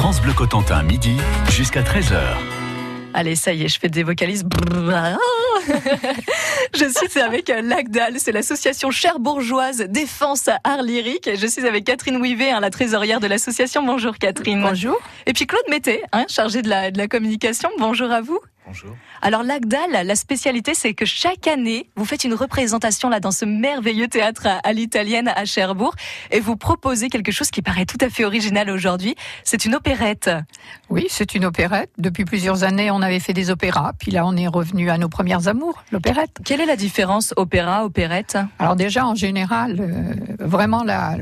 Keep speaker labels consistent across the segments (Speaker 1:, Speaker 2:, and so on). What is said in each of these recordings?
Speaker 1: France Bleu Cotentin, midi jusqu'à 13h.
Speaker 2: Allez, ça y est, je fais des vocalises. je suis avec l'ACDAL, c'est l'association cherbourgeoise défense art lyrique. Je suis avec Catherine Ouivet, hein, la trésorière de l'association. Bonjour Catherine.
Speaker 3: Bonjour.
Speaker 2: Et puis Claude Mété, hein, chargé de la, de la communication. Bonjour à vous.
Speaker 4: Bonjour.
Speaker 2: Alors l'ACDAL, la spécialité, c'est que chaque année, vous faites une représentation là dans ce merveilleux théâtre à, l'italienne à Cherbourg et vous proposez quelque chose qui paraît tout à fait original aujourd'hui. C'est une opérette.
Speaker 3: Oui, c'est une opérette. Depuis plusieurs années, on avait fait des opéras, puis là, on est revenu à nos premières amours, l'opérette.
Speaker 2: Quelle est la différence opéra, opérette?
Speaker 3: Alors déjà, en général, euh, vraiment la...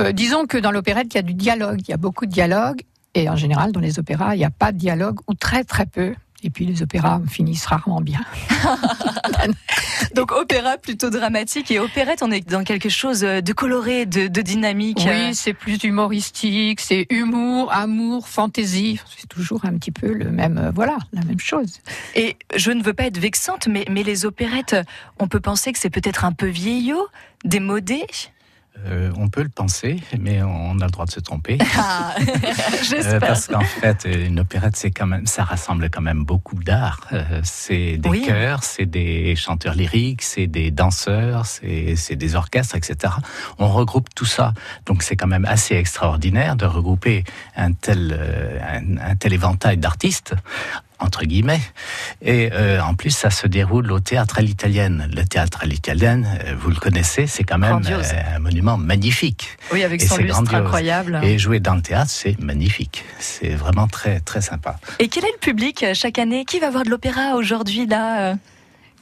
Speaker 3: Euh, disons que dans l'opérette, il y a du dialogue, il y a beaucoup de dialogue, et en général, dans les opéras, il n'y a pas de dialogue, ou très très peu. Et puis les opéras finissent rarement bien.
Speaker 2: Donc opéra plutôt dramatique et opérette, on est dans quelque chose de coloré, de, dynamique.
Speaker 3: Oui, c'est plus humoristique, c'est humour, amour, fantaisie. C'est toujours un petit peu le même, euh, voilà, la même chose.
Speaker 2: Et je ne veux pas être vexante, mais, mais les opérettes, on peut penser que c'est peut-être un peu vieillot, démodé.
Speaker 4: Euh, on peut le penser, mais on a le droit de se tromper.
Speaker 2: Ah, euh,
Speaker 4: parce qu'en fait, une opérette, c'est quand même, ça rassemble quand même beaucoup d'art. Euh, c'est des chœurs, c'est des chanteurs lyriques, c'est des danseurs, c'est des orchestres, etc. On regroupe tout ça, donc c'est quand même assez extraordinaire de regrouper un tel, un tel éventail d'artistes entre guillemets. Et euh, en plus, ça se déroule au théâtre à l'italienne. Le théâtre à l'italienne, euh, vous le connaissez, c'est quand même euh, un monument magnifique.
Speaker 2: Oui, avec son lustre incroyable.
Speaker 4: Et jouer dans le théâtre, c'est magnifique. C'est vraiment très très sympa.
Speaker 2: Et quel est le public chaque année? Qui va voir de l'opéra aujourd'hui là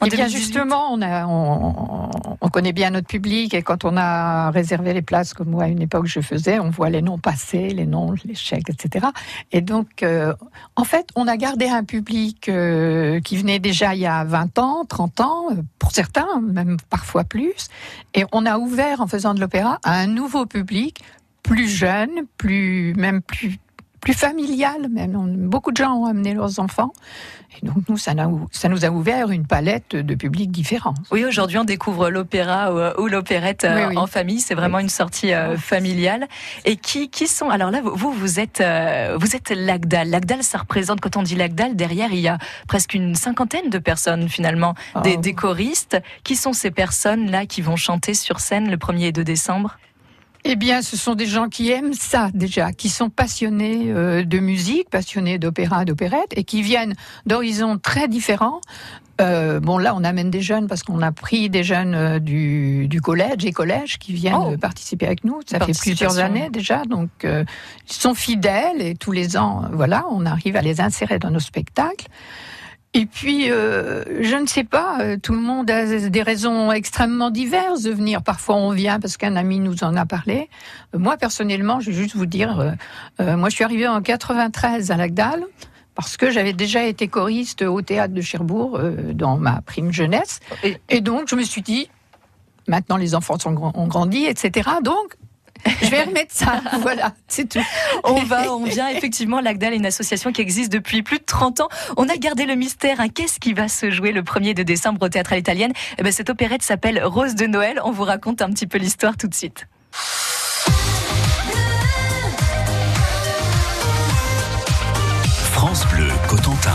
Speaker 3: eh bien justement, on, a, on, connaît bien notre public et quand on a réservé les places, comme moi à une époque je faisais, on voit les noms passer, les noms, les chèques, etc. Et donc, euh, en fait, on a gardé un public euh, qui venait déjà il y a 20 ans, 30 ans, euh, pour certains, même parfois plus. Et on a ouvert, en faisant de l'opéra, à un nouveau public plus jeune, plus même plus plus familial. Même. Beaucoup de gens ont amené leurs enfants. Et donc, nous, ça, ça nous a ouvert une palette de publics différents.
Speaker 2: Oui, aujourd'hui, on découvre l'opéra ou, l'opérette euh, en famille. C'est vraiment une sortie euh, familiale. Et qui, qui sont. Alors là, vous, vous êtes, euh, vous êtes l'Agdal. L'Agdal, ça représente, quand on dit l'Agdal, derrière, il y a presque une cinquantaine de personnes, finalement, des, ah. des choristes. Qui sont ces personnes-là qui vont chanter sur scène le 1er et 2 décembre?
Speaker 3: Eh bien, ce sont des gens qui aiment ça déjà, qui sont passionnés euh, de musique, passionnés d'opéra, d'opérette, et qui viennent d'horizons très différents. Euh, bon, là, on amène des jeunes parce qu'on a pris des jeunes euh, du, du, collège et collèges qui viennent oh. participer avec nous. Ça fait plusieurs années déjà, donc ils sont fidèles et tous les ans, voilà, on arrive à les insérer dans nos spectacles. Et puis, euh, je ne sais pas, euh, tout le monde a des raisons extrêmement diverses de venir. Parfois, on vient parce qu'un ami nous en a parlé. Euh, moi, personnellement, je vais juste vous dire, moi, je suis arrivée en 93 à Lagdal parce que j'avais déjà été choriste au théâtre de Cherbourg dans ma prime jeunesse. Et, donc, je me suis dit, maintenant les enfants ont grandi, etc. Donc, je vais remettre ça. voilà, c'est tout.
Speaker 2: On va, on vient effectivement. L'Agdal est une association qui existe depuis plus de 30 ans. On a gardé le mystère. Hein. Qu'est-ce qui va se jouer le 1er de décembre au théâtre à l'italienne? Eh ben, Cette opérette s'appelle Rose de Noël. On vous raconte un petit peu l'histoire tout de suite.
Speaker 1: France Bleu Cotentin.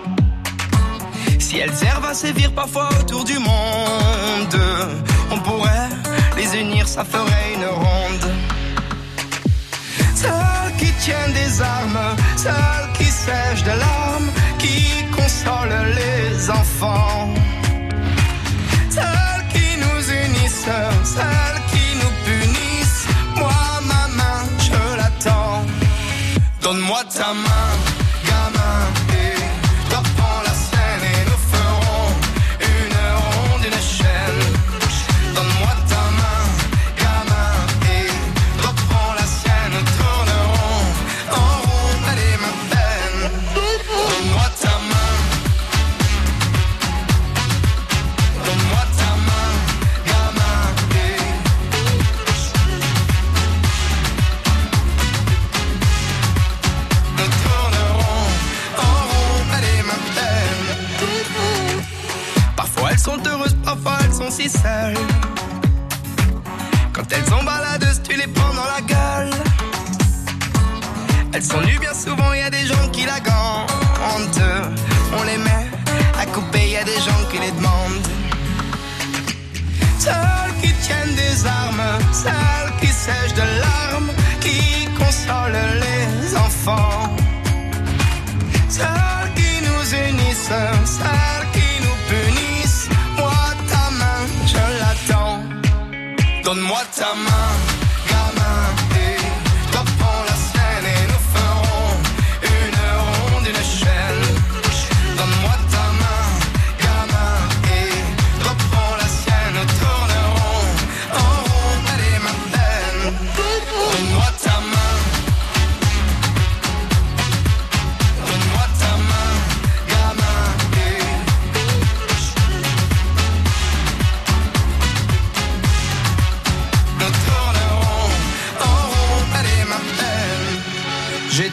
Speaker 5: Si elles servent à sévir parfois autour du monde, on pourrait les unir, ça ferait une ronde. Celles qui tiennent des armes, celles qui sèchent de larmes, qui consolent les enfants. Celles qui nous unissent, celles qui nous punissent. Moi, ma main, je l'attends. Donne-moi ta main, Celles qui nous unissent, celles qui nous punissent. Moi, ta main, je l'attends. Donne-moi ta main.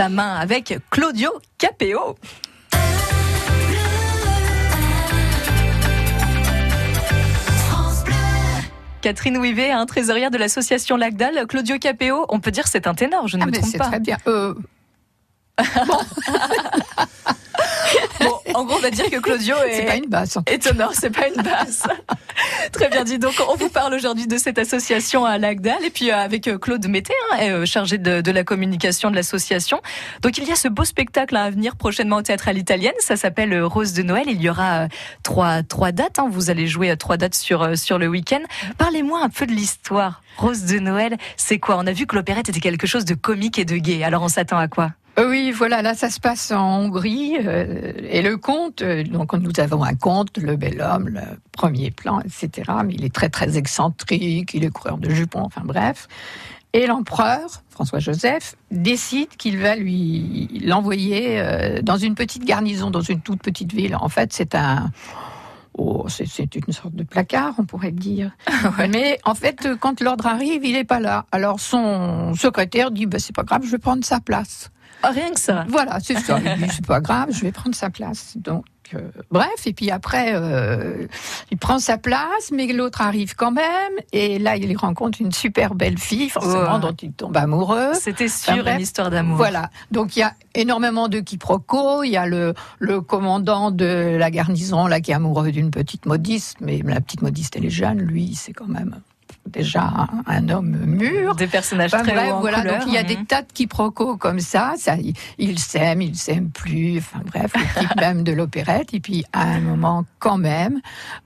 Speaker 5: ta
Speaker 2: ta main avec Claudio Capéo. Catherine Ouivet, un trésorière de l'association Lagdal. Claudio Capéo, on peut dire c'est un ténor, je ne
Speaker 3: ah,
Speaker 2: me trompe pas.
Speaker 3: C'est très bien. Euh...
Speaker 2: Bon. en gros, on va dire que Claudio est,
Speaker 3: c'est pas une basse.
Speaker 2: étonnant, c'est pas une basse. Très bien dit. Donc, on vous parle aujourd'hui de cette association à Lagdal et puis euh, avec euh, Claude Mété, hein, euh, chargé de, la communication de l'association. Donc, il y a ce beau spectacle à venir prochainement au théâtre à l'italienne. Ça s'appelle Rose de Noël. Il y aura trois, trois dates. Hein. Vous allez jouer à trois dates sur, sur le week-end. Parlez-moi un peu de l'histoire. Rose de Noël, c'est quoi? On a vu que l'opérette était quelque chose de comique et de gai. Alors, on s'attend à quoi?
Speaker 3: Oui, voilà, là ça se passe en Hongrie euh, et le conte, euh, donc nous avons un conte, le bel homme, le premier plan, etc. Mais il est très très excentrique, il est coureur de jupons, enfin bref. Et l'empereur, François Joseph, décide qu'il va lui l'envoyer dans une petite garnison, dans une toute petite ville. En fait, c'est un Oh, c'est une sorte de placard, on pourrait dire. Mais en fait, quand l'ordre arrive, il n'est pas là. Alors son secrétaire dit, bah, c'est pas grave, je vais prendre sa place.
Speaker 2: Ah, rien que ça.
Speaker 3: Voilà, c'est ça. c'est pas grave, je vais prendre sa place. Donc, euh, bref, et puis après, euh, il prend sa place, mais l'autre arrive quand même, et là, il rencontre une super belle fille, forcément, dont il tombe amoureux.
Speaker 2: C'était sûr une histoire d'amour.
Speaker 3: Voilà. Donc, il y a énormément de quiproquos. Il y a le, le commandant de la garnison, là, qui est amoureux d'une petite modiste, mais la petite modiste, elle est jeune, lui, c'est quand même déjà un, homme mûr.
Speaker 2: Des personnages très bref,
Speaker 3: voilà,
Speaker 2: donc
Speaker 3: il y a des tas de quiproquos comme ça. ça il s'aime, il s'aime plus. Enfin bref, le type même de l'opérette. Et puis à un moment, quand même,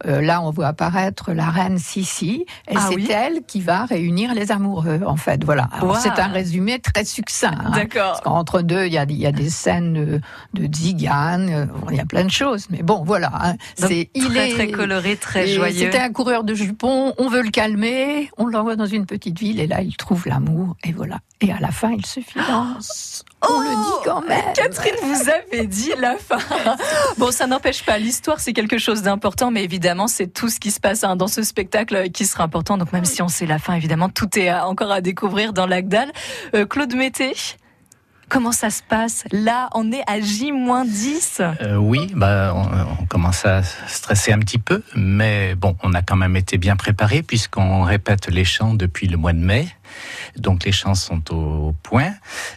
Speaker 3: euh, là on voit apparaître la reine Sissi, et ah c'est elle qui va réunir les amoureux. En fait, voilà. C'est un résumé très succinct. Hein,
Speaker 2: D'accord.
Speaker 3: Entre deux, il y a, y a des scènes de, de zigane, euh, il y a plein de choses. Mais bon, voilà. Hein,
Speaker 2: c'est il est très coloré, très joyeux.
Speaker 3: C'était un coureur de jupons. On veut le calmer on l'envoie dans une petite ville et là il trouve l'amour et voilà. Et à la fin il se finance. on le dit quand oh, même.
Speaker 2: Catherine, vous avez dit la fin. Bon, ça n'empêche pas. L'histoire, c'est quelque chose d'important, mais évidemment, c'est tout ce qui se passe hein, dans ce spectacle qui sera important. Donc, même si on sait la fin, évidemment, tout est encore à découvrir dans l'Agdal. Euh, Claude Mété, Comment ça se passe Là, on est à J-10
Speaker 4: euh, Oui, bah, on, commence à stresser un petit peu, mais bon, on a quand même été bien préparé puisqu'on répète les chants depuis le mois de mai. Donc les chants sont au point.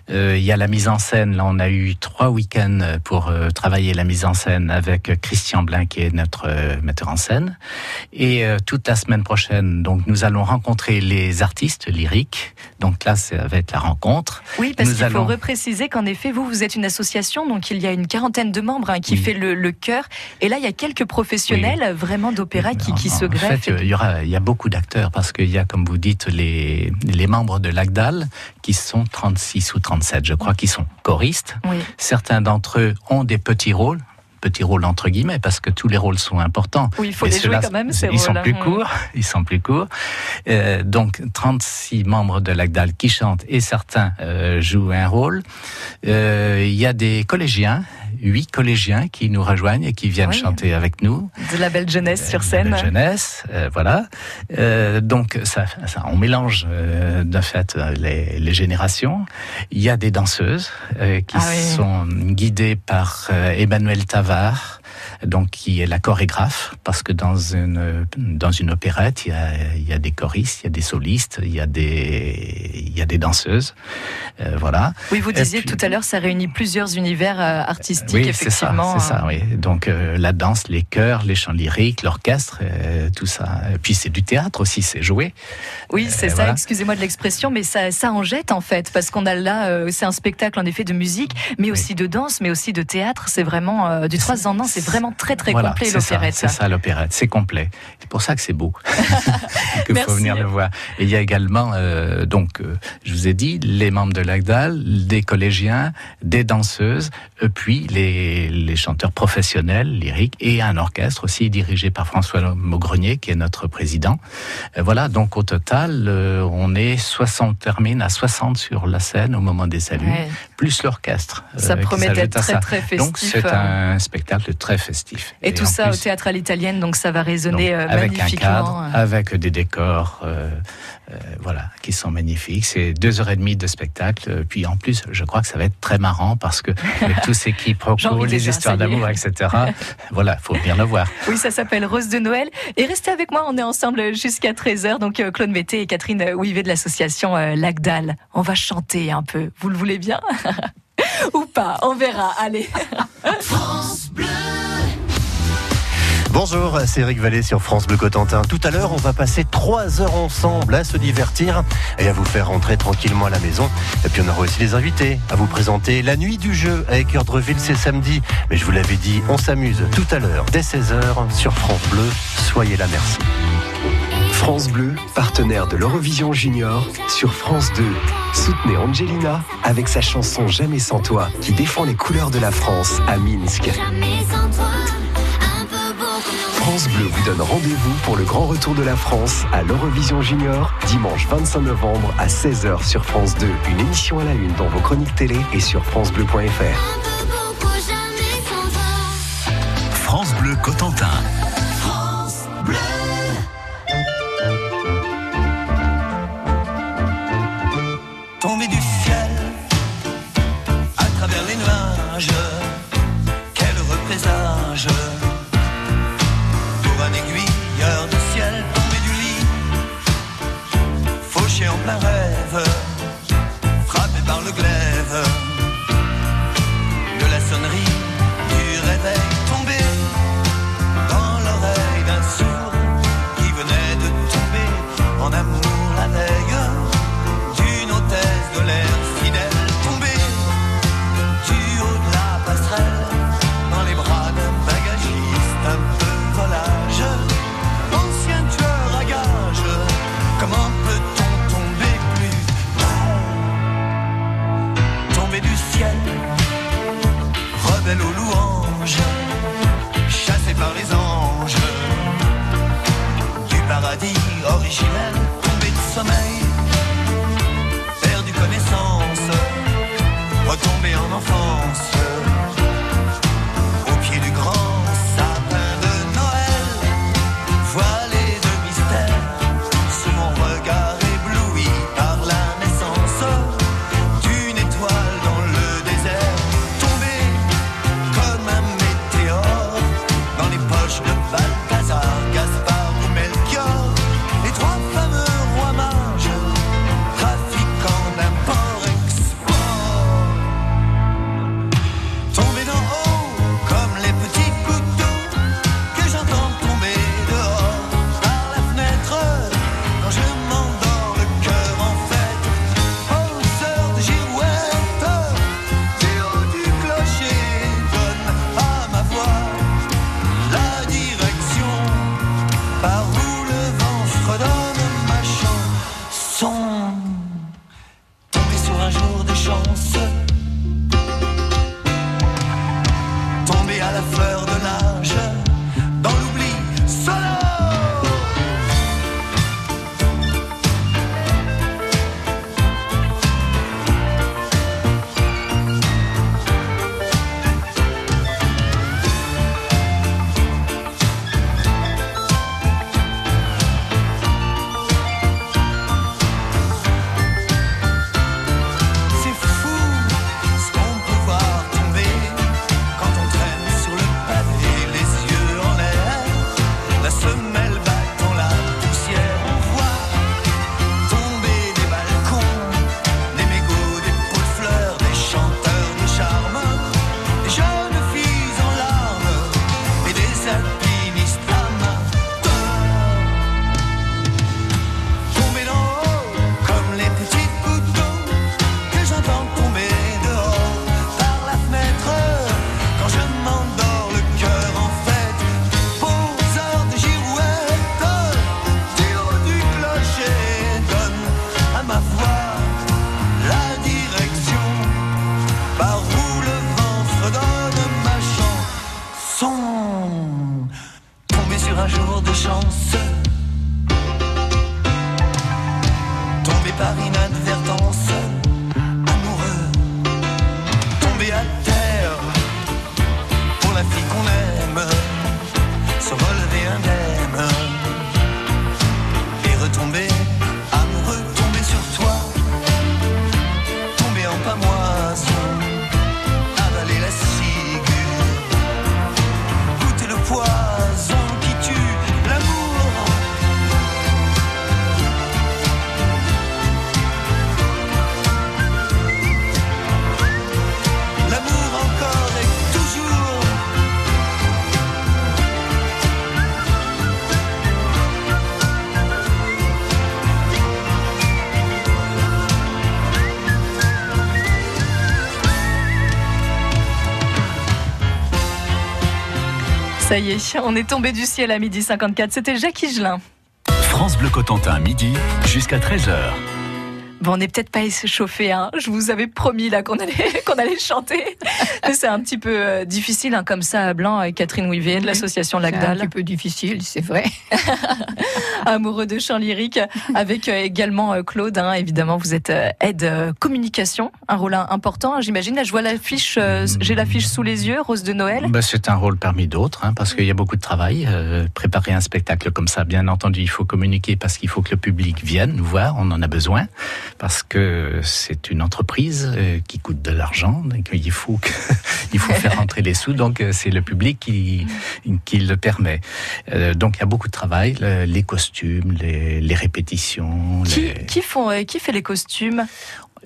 Speaker 4: Euh, il y a la mise en scène. Là, on a eu trois week-ends pour euh, travailler la mise en scène avec Christian Blin, qui est notre euh, metteur en scène. Et toute la semaine prochaine, donc nous allons rencontrer les artistes lyriques. Donc là, ça va être la rencontre.
Speaker 2: Oui, parce qu'il faut repréciser qu'en effet, vous, vous êtes une association, donc il y a une quarantaine de membres hein, qui fait le, le chœur. Et là, il y a quelques professionnels vraiment d'opéra qui, qui se greffent.
Speaker 4: En fait, il y aura, il y a beaucoup d'acteurs parce qu'il y a, comme vous dites, les, les membres de l'ACDAL qui sont 36 ou 37, je crois, qui sont choristes. Certains d'entre eux ont des petits rôles, petits rôles entre guillemets parce que tous les rôles sont importants.
Speaker 2: Oui, il faut les jouer quand même. Ces
Speaker 4: ils, sont plus courts, ils sont plus courts. Euh, donc 36 membres de l'ACDAL qui chantent et certains euh, jouent un rôle. Euh, il y a des collégiens huit collégiens qui nous rejoignent et qui viennent chanter avec nous.
Speaker 2: De la belle jeunesse sur scène. De
Speaker 4: la jeunesse, euh, voilà. Euh, donc ça, ça, on mélange euh, de fait les, les, générations. Il y a des danseuses qui ah sont guidées par Emmanuel Tavar donc qui est la chorégraphe, parce que dans une dans une opérette, il y a, il y a des choristes, il y a des solistes, il y a des il y a des danseuses, euh, voilà.
Speaker 2: Oui, vous disiez tout à l'heure, ça réunit plusieurs univers euh, artistiques,
Speaker 4: oui,
Speaker 2: effectivement.
Speaker 4: C'est ça, c'est ça, oui. Donc euh, la danse, les chœurs, les chants lyriques, l'orchestre, tout ça. Et puis c'est du théâtre aussi, c'est joué.
Speaker 2: Oui, c'est ça. Excusez-moi de l'expression, mais ça ça en jette en fait, parce qu'on a là, c'est un spectacle en effet de musique, mais aussi de danse, mais aussi de théâtre. C'est vraiment du trois en un. C'est vraiment très très complet l'opérette.
Speaker 4: C'est ça, l'opérette, c'est complet. C'est pour ça que c'est beau. Il faut venir le voir. Et il y a également, euh, donc, euh, je vous ai dit, les membres de l'AGDAL, des collégiens, des danseuses, et puis les, les chanteurs professionnels, lyriques, et un orchestre aussi dirigé par François Maugrenier, qui est notre président. Euh, voilà, donc au total, on est 60, termine à 60 sur la scène au moment des saluts, plus l'orchestre.
Speaker 2: Ça promet d'être très très festif.
Speaker 4: Donc c'est un spectacle très festif.
Speaker 2: Et, tout ça au théâtre à l'italienne, donc ça va résonner euh,
Speaker 4: avec un cadre, euh. avec des décors, euh, voilà, qui sont magnifiques. C'est deux heures et demie de spectacle. Puis en plus, je crois que ça va être très marrant parce que avec tous ces quiproquos, les histoires d'amour, etc. voilà, faut venir le voir.
Speaker 2: Oui, ça s'appelle Rose de Noël. Et restez avec moi, on est ensemble jusqu'à 13h. Donc Claude Mété et Catherine Ouivet de l'association Lagdal. On va chanter un peu. Vous le voulez bien? Ou pas On verra. Allez. France Bleu.
Speaker 6: Bonjour, c'est Eric Vallée sur France Bleu Cotentin. Tout à l'heure, on va passer trois heures ensemble à se divertir et à vous faire rentrer tranquillement à la maison. Et puis on aura aussi des invités à vous présenter la nuit du jeu avec Dreville, c'est samedi. Mais je vous l'avais dit, on s'amuse tout à l'heure dès 16h sur France Bleu. Soyez là, merci.
Speaker 7: France Bleu, partenaire de l'Eurovision Junior sur France 2. Soutenez Angelina avec sa chanson Jamais sans toi qui défend les couleurs de la France à Minsk. France Bleu vous donne rendez-vous pour le grand retour de la France à l'Eurovision Junior, dimanche 25 novembre à 16h sur France 2. Une émission à la une dans vos chroniques télé et sur FranceBleu.fr.
Speaker 5: louanges, chassé par les anges, du paradis originel, tombé de sommeil, perdu connaissance, retombé en enfance.
Speaker 2: Y est, on est tombé du ciel à midi 54. C'était Jacques Higelin.
Speaker 1: France Bleu Cotentin, midi jusqu'à 13h.
Speaker 2: Bon, on n'est peut-être pas chauffé, hein. Je vous avais promis là qu'on allait qu'on allait chanter. c'est un petit peu euh, difficile hein, comme ça à Blanc avec Catherine Ouivet de l'association Lagdal.
Speaker 3: Un petit peu difficile, c'est vrai.
Speaker 2: Amoureux de chant lyrique avec euh, également euh, Claude. Hein, évidemment, vous êtes aide communication, un rôle important. J'imagine. Là, je vois l'affiche. J'ai l'affiche sous les yeux, Rose de Noël.
Speaker 4: Bah, c'est un rôle parmi d'autres, hein, parce qu'il y a beaucoup de travail. préparer un spectacle comme ça, bien entendu, il faut communiquer parce qu'il faut que le public vienne nous voir. On en a besoin parce que c'est une entreprise euh, qui coûte de l'argent, il faut, il faut faire rentrer les sous, donc euh, c'est le public qui, qui le permet. Euh, donc il y a beaucoup de travail, les costumes, les, répétitions.
Speaker 2: Qui, qui, font, qui fait les costumes?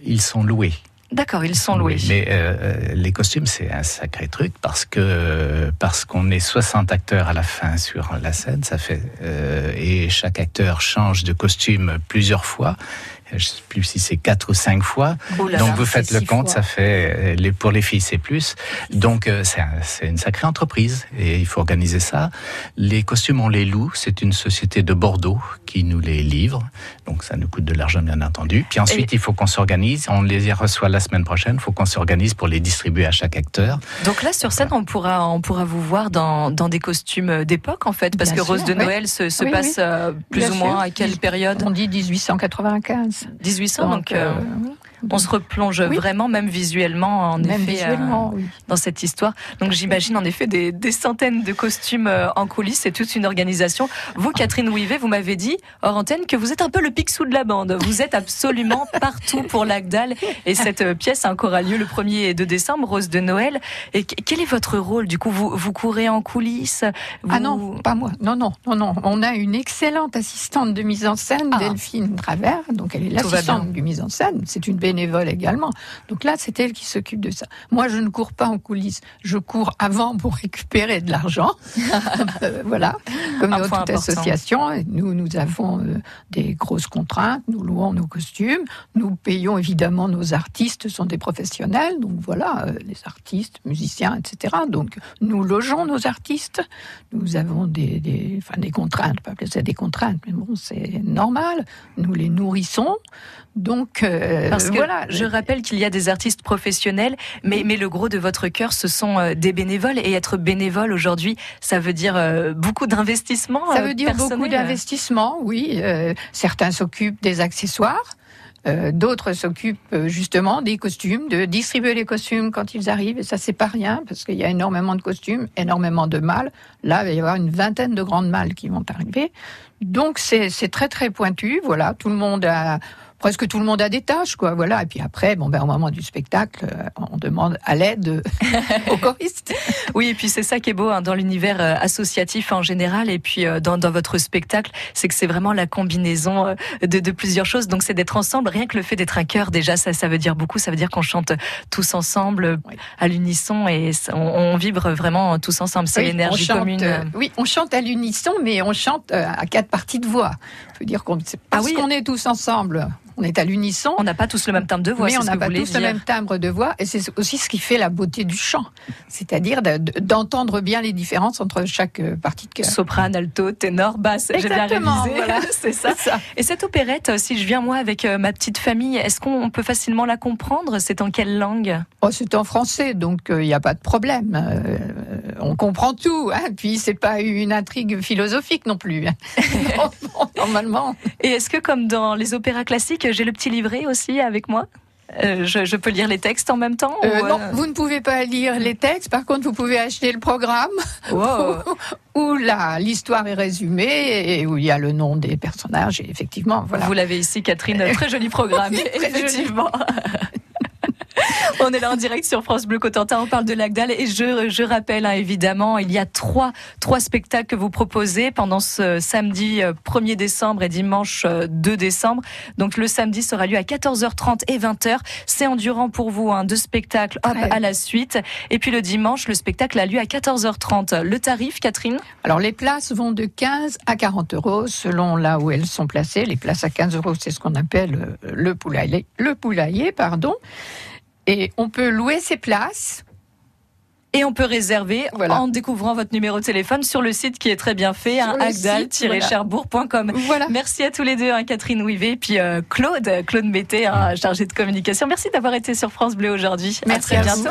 Speaker 4: Ils sont loués.
Speaker 2: D'accord, ils sont loués.
Speaker 4: mais les costumes, c'est un sacré truc parce que parce qu'on est 60 acteurs à la fin sur la scène, ça fait et chaque acteur change de costume plusieurs fois je sais plus si c'est quatre ou cinq fois. Donc vous faites le compte, ça fait les, pour les filles c'est plus. Donc euh, c'est une sacrée entreprise et il faut organiser ça. Les costumes on les loue, c'est une société de Bordeaux qui nous les livre. Donc ça nous coûte de l'argent bien entendu. Puis ensuite il faut qu'on s'organise. On les y reçoit la semaine prochaine. Il faut qu'on s'organise pour les distribuer à chaque acteur.
Speaker 2: Donc là sur scène on pourra on pourra vous voir dans, dans des costumes d'époque en fait parce que Rose de Noël se, se passe euh, plus ou moins à quelle période?
Speaker 3: On dit 1895.
Speaker 2: 1800, donc, euh, euh, on se replonge vraiment, même visuellement, en effet, euh, dans cette histoire. Donc j'imagine en effet des, centaines de costumes en coulisses, c'est toute une organisation. Vous, Catherine Ouivet, vous m'avez dit hors antenne que vous êtes un peu le Picsou de la bande. Vous êtes absolument partout pour l'Agdal et cette pièce a encore lieu le 1er et 2 décembre, Rose de Noël. Et quel est votre rôle? Du coup, vous, vous courez en coulisses?
Speaker 3: Ah non, pas moi. Non, non, non, non. On a une excellente assistante de mise en scène, ah. Delphine Travers. Donc elle est l'assistante de mise en scène. C'est une bénévole également. Donc là, c'est elle qui s'occupe de ça. Moi, je ne cours pas en coulisses. Je cours avant pour récupérer de l'argent. Euh, voilà. Comme dans toute association, nous, nous avons euh, des grosses contraintes. Nous louons nos costumes. Nous payons évidemment nos artistes, sont des professionnels. Donc voilà, euh, les artistes, musiciens, etc. Donc nous logeons nos artistes. Nous avons des, des, enfin, des contraintes, pas plus des contraintes, mais bon, c'est normal. Nous les nourrissons. Donc
Speaker 2: euh, Parce que voilà. Je rappelle qu'il y a des artistes professionnels, mais, mais le gros de votre cœur, ce sont des bénévoles. Et être bénévole aujourd'hui, ça veut dire beaucoup d'investissement.
Speaker 3: Ça veut dire beaucoup d'investissement, oui. certains s'occupent des accessoires. Euh, d'autres s'occupent euh, justement des costumes, de distribuer les costumes quand ils arrivent. Et ça, c'est pas rien, parce qu'il y a énormément de costumes, énormément de mâles. Là, il va y avoir une vingtaine de grandes mâles qui vont arriver. Donc, c'est très, très pointu. Voilà, tout le monde a presque tout le monde a des tâches, quoi. Voilà. Et puis après, bon, ben, au moment du spectacle, euh, on demande à l'aide aux choristes.
Speaker 2: Oui, et puis c'est ça qui est beau hein, dans l'univers euh, associatif en général, et puis euh, dans, dans votre spectacle, c'est que c'est vraiment la combinaison de, de plusieurs choses. Donc c'est d'être ensemble. Rien que le fait d'être un chœur, déjà, ça, ça veut dire beaucoup. Ça veut dire qu'on chante tous ensemble, à l'unisson, et on, vibre vraiment tous ensemble. C'est l'énergie commune.
Speaker 3: oui, on chante à l'unisson, mais on chante à quatre parties de voix. Dire qu'on, ah parce ah oui. qu'on est tous ensemble on est à l'unisson.
Speaker 2: On n'a pas tous le même timbre de voix.
Speaker 3: Mais on n'a pas tous le même timbre de voix, et c'est aussi ce qui fait la beauté du chant, c'est-à-dire d'entendre bien les différences entre chaque euh, partie de cœur.
Speaker 2: Soprano, alto, ténor, basse. J'ai bien révisé. Voilà. c'est ça. ça. Et cette opérette, si je viens moi avec euh, ma petite famille, est-ce qu'on peut facilement la comprendre? C'est en quelle langue?
Speaker 3: Oh, C'est en français, donc il euh, n'y a pas de problème. on comprend tout. Hein. Puis c'est pas une intrigue philosophique non plus. Hein.
Speaker 2: Et est-ce que comme dans les opéras classiques, j'ai le petit livret aussi avec moi? Euh, je, peux lire les textes en même temps
Speaker 3: euh, Non, euh, vous ne pouvez pas lire les textes. Par contre, vous pouvez acheter le programme où, là l'histoire est résumée et où il y a le nom des personnages. Et effectivement, voilà.
Speaker 2: Vous l'avez ici, Catherine. Très joli programme, effectivement. On est là en direct sur France Bleu Cotentin. On parle de l'Agdal et je, je rappelle hein, évidemment, il y a trois, trois spectacles que vous proposez pendant ce samedi 1er euh, décembre et dimanche 2 euh, décembre. Donc le samedi sera lieu à 14h30 et 20h. C'est endurant pour vous, hein, deux spectacles hop, à la suite. Et puis le dimanche, le spectacle a lieu à 14h30. Le tarif, Catherine?
Speaker 3: Alors les places vont de 15 à 40 euros selon là où elles sont placées. Les places à 15 euros, c'est ce qu'on appelle euh, le poulailler, le poulailler, pardon. Et on peut louer ses places.
Speaker 2: Et on peut réserver en découvrant votre numéro de téléphone sur le site qui est très bien fait, hein, agdal-cherbourg.com. Voilà. Merci à tous les deux, hein, Catherine Ouivet et puis euh, Claude, Claude Mété, hein, chargé de communication. Merci d'avoir été sur France Bleu aujourd'hui.
Speaker 3: Merci à, bientôt.